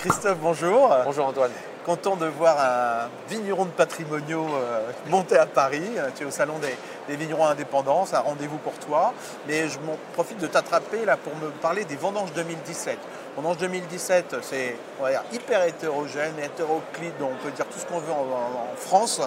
Christophe, bonjour. Bonjour Antoine. Content de voir un vigneron de patrimoniaux euh, monter à Paris. Tu es au salon des, vignerons indépendants, c'est un rendez-vous pour toi. Mais je m'en profite de t'attraper là pour me parler des vendanges 2017. Vendanges 2017, c'est hyper hétérogène, hétéroclite, on peut dire tout ce qu'on veut en, France.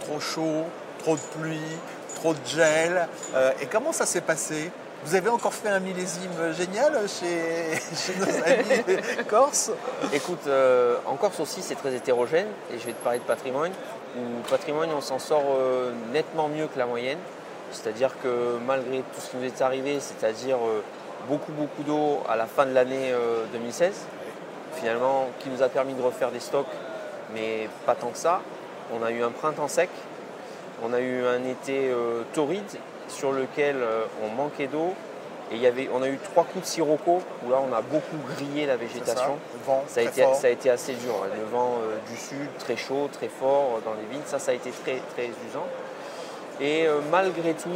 Trop chaud, trop de pluie, trop de gel. Euh, et comment ça s'est passé? Vous avez encore fait un millésime génial chez, nos amis corses Écoute, euh, en Corse aussi c'est très hétérogène et je vais te parler de patrimoine. Au patrimoine on s'en sort euh, nettement mieux que la moyenne. C'est-à-dire que malgré tout ce qui nous est arrivé, c'est-à-dire euh, beaucoup beaucoup d'eau à la fin de l'année 2016, finalement qui nous a permis de refaire des stocks, mais pas tant que ça. On a eu un printemps sec, on a eu un été torride sur lequel euh, on manquait d'eau. Et il y avait, on a eu trois coups de sirocco où là on a beaucoup grillé la végétation. Ça. a été, ça a été assez dur. Le vent euh, du sud très chaud, très fort euh, dans les vignes, ça ça a été très très usant. Et malgré tout,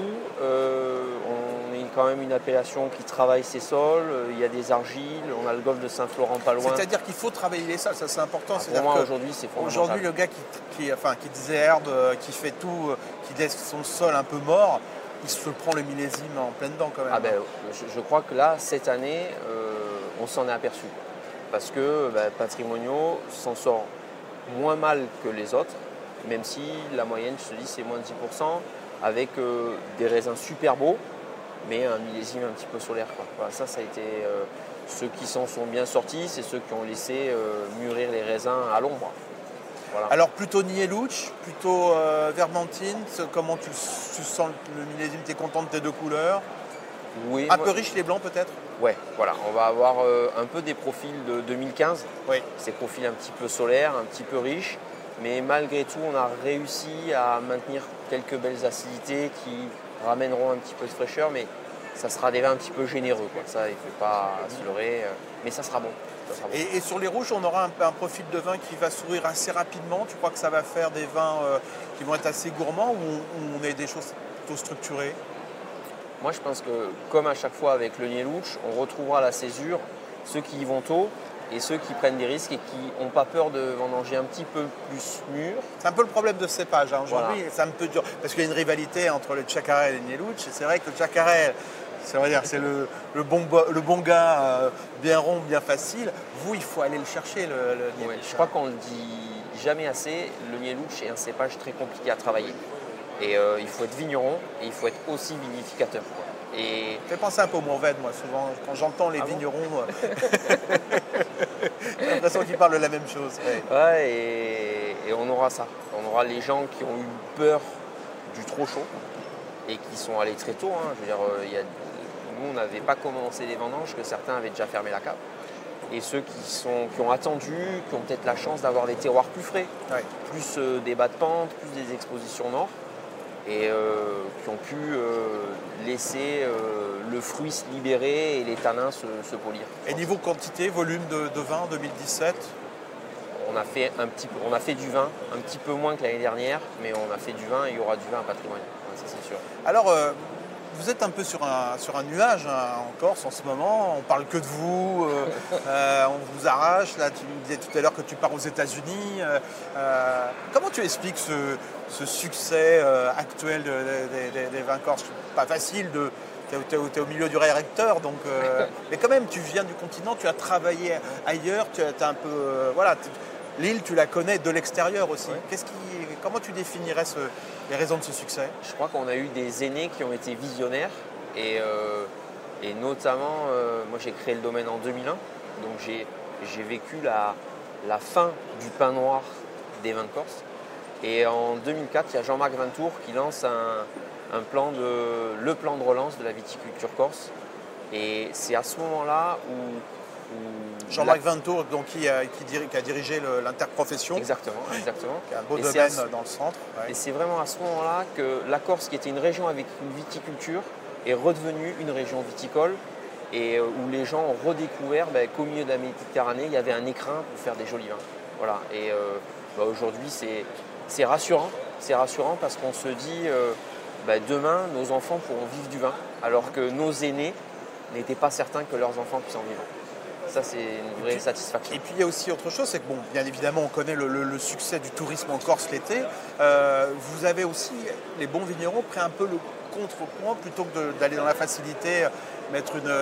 on est quand même une appellation qui travaille ses sols. Il y a des argiles, on a le golfe de Saint-Florent pas loin. C'est-à-dire qu'il faut travailler les sols, ça c'est important. Ah, pour moi aujourd'hui c'est Aujourd'hui le gars qui, qui, enfin, qui désherbe, qui fait tout, qui laisse son sol un peu mort, il se prend le millésime en pleine dent quand même. Ah ben, je, crois que là, cette année, euh, on s'en est aperçu. Parce que ben, Patrimoniaux s'en sort moins mal que les autres, même si la moyenne, je te dis, c'est moins de 10%, avec euh, des raisins super beaux, mais un millésime un petit peu solaire. ça, ça a été euh, ceux qui s'en sont bien sortis, c'est ceux qui ont laissé mûrir les raisins à l'ombre. Alors plutôt Nielouch, plutôt euh, Vermentine, comment tu, sens le millésime Tu es content de tes deux couleurs Oui. Un peu riche les blancs peut-être? Ouais, voilà, on va avoir euh, un peu des profils de 2015. Oui. Ces profils un petit peu solaires, un petit peu riches, mais malgré tout, on a réussi à maintenir quelques belles acidités qui ramèneront un petit peu de fraîcheur, mais ça sera des vins un petit peu généreux. Ça, il ne faut pas se leurrer, euh, mais ça sera bon. Et, sur les rouges, on aura un, profil de vin qui va s'ouvrir assez rapidement. Tu crois que ça va faire des vins euh, qui vont être assez gourmands ou on, est des choses plutôt structurées? Moi, je pense que, comme à chaque fois avec le Nielouch, on retrouvera la césure ceux qui y vont tôt et ceux qui prennent des risques et qui n'ont pas peur de vendanger un petit peu plus mûr. C'est un peu le problème de ce cépage. Hein. Aujourd'hui, c'est un peu dur parce qu'il y a une rivalité entre le Chacarel et le Nielouch. Et c'est vrai que le Chacarel, c'est le, le, bon, le bon gars euh, bien rond, bien facile. Vous, il faut aller le chercher, le, le Je crois qu'on le dit jamais assez. Le Nielouch est un cépage très compliqué à travailler. Et euh, il faut être vigneron et il faut être aussi vinificateur. Et... Fait penser un peu au Mourvèdre, moi, souvent. Quand j'entends les ah vignerons, j'ai l'impression qu'ils parlent de la même chose. Ouais, et, on aura ça. On aura les gens qui ont eu peur du trop chaud et qui sont allés très tôt. Hein. Je veux dire, il y a nous, on n'avait pas commencé les vendanges, que certains avaient déjà fermé la cave. Et ceux qui, sont, qui ont attendu, qui ont peut-être la chance d'avoir des terroirs plus frais, plus euh, des bas de pente, plus des expositions nord, et euh, qui ont pu euh, laisser le fruit se libérer et les tanins se, polir. Et niveau quantité, volume de, vin en 2017 on a, fait un petit on a fait du vin, un petit peu moins que l'année dernière, mais on a fait du vin et il y aura du vin à patrimoine, ça c'est sûr. Alors, vous êtes un peu sur un, sur un nuage hein, en Corse en ce moment. On parle que de vous, euh, euh, on vous arrache. Là, tu me disais tout à l'heure que tu pars aux États-Unis. Euh, comment tu expliques ce, succès actuel des, vins corses? Pas facile de. Tu es, au milieu du réacteur, donc. mais quand même, tu viens du continent, tu as travaillé ailleurs, tu as, un peu. voilà. L'île, tu la connais de l'extérieur aussi. Qu'est-ce qui, comment tu définirais les raisons de ce succès Je crois qu'on a eu des aînés qui ont été visionnaires et, euh, notamment, euh, moi j'ai créé le domaine en 2001, donc j'ai, vécu la, fin du pain noir des vins de Corse. Et en 2004, il y a Jean-Marc Vintour qui lance un, plan de, le plan de relance de la viticulture corse. Et c'est à ce moment-là où Jean-Marc Vintour, donc, qui, a, dirigé l'interprofession. Exactement, exactement. Qui a un beau domaine dans le centre. Et c'est vraiment à ce moment-là que la Corse, qui était une région avec une viticulture, est redevenue une région viticole et euh, où les gens ont redécouvert ben, qu'au milieu de la Méditerranée, il y avait un écrin pour faire des jolis vins. Voilà. Et euh, ben, aujourd'hui, c'est rassurant. C'est rassurant parce qu'on se dit, euh, ben, demain, nos enfants pourront vivre du vin, alors que nos aînés n'étaient pas certains que leurs enfants puissent en vivre. Ça, c'est une vraie satisfaction. Et puis il y a aussi autre chose, c'est que bon, bien évidemment, on connaît le, succès du tourisme en Corse l'été. Euh, vous avez aussi, les bons vignerons, pris un peu le contre-point plutôt que d'aller dans la facilité, mettre une,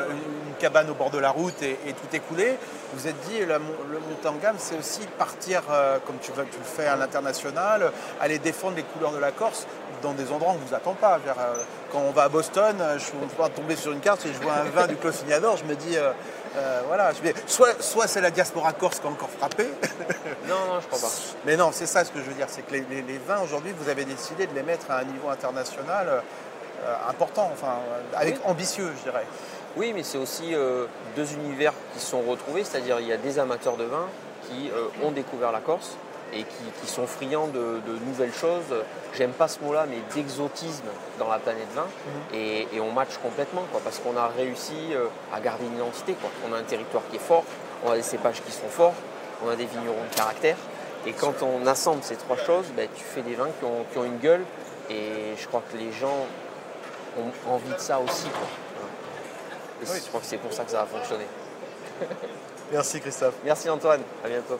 cabane au bord de la route et, tout écouler. Vous êtes dit, le, le en gamme, c'est aussi partir, euh, comme tu, tu, le fais à l'international, aller défendre les couleurs de la Corse dans des endroits où on ne vous attend pas. Euh, quand on va à Boston, je vais tomber sur une carte et je vois un vin du Clos je me dis, euh, voilà, soit, soit c'est la diaspora corse qui a encore frappé. non, non, je crois pas. Mais non, c'est ça ce que je veux dire, c'est que les, vins aujourd'hui, vous avez décidé de les mettre à un niveau international euh, important, enfin, avec ambitieux, je dirais. Oui, mais c'est aussi euh, deux univers qui sont retrouvés, c'est-à-dire il y a des amateurs de vin qui ont découvert la Corse et qui, sont friands de, nouvelles choses. J'aime pas ce mot-là, mais d'exotisme dans la planète vin. Mhm. Et, on match complètement, quoi, parce qu'on a réussi euh, à garder une identité. Quoi. On a un territoire qui est fort, on a des cépages qui sont forts, on a des vignerons de caractère. Et quand on assemble ces trois choses, ben, tu fais des vins qui ont, une gueule. Et je crois que les gens ont envie de ça aussi. Et je crois que c'est pour ça que ça a fonctionné. Merci Christophe. Merci Antoine, à bientôt.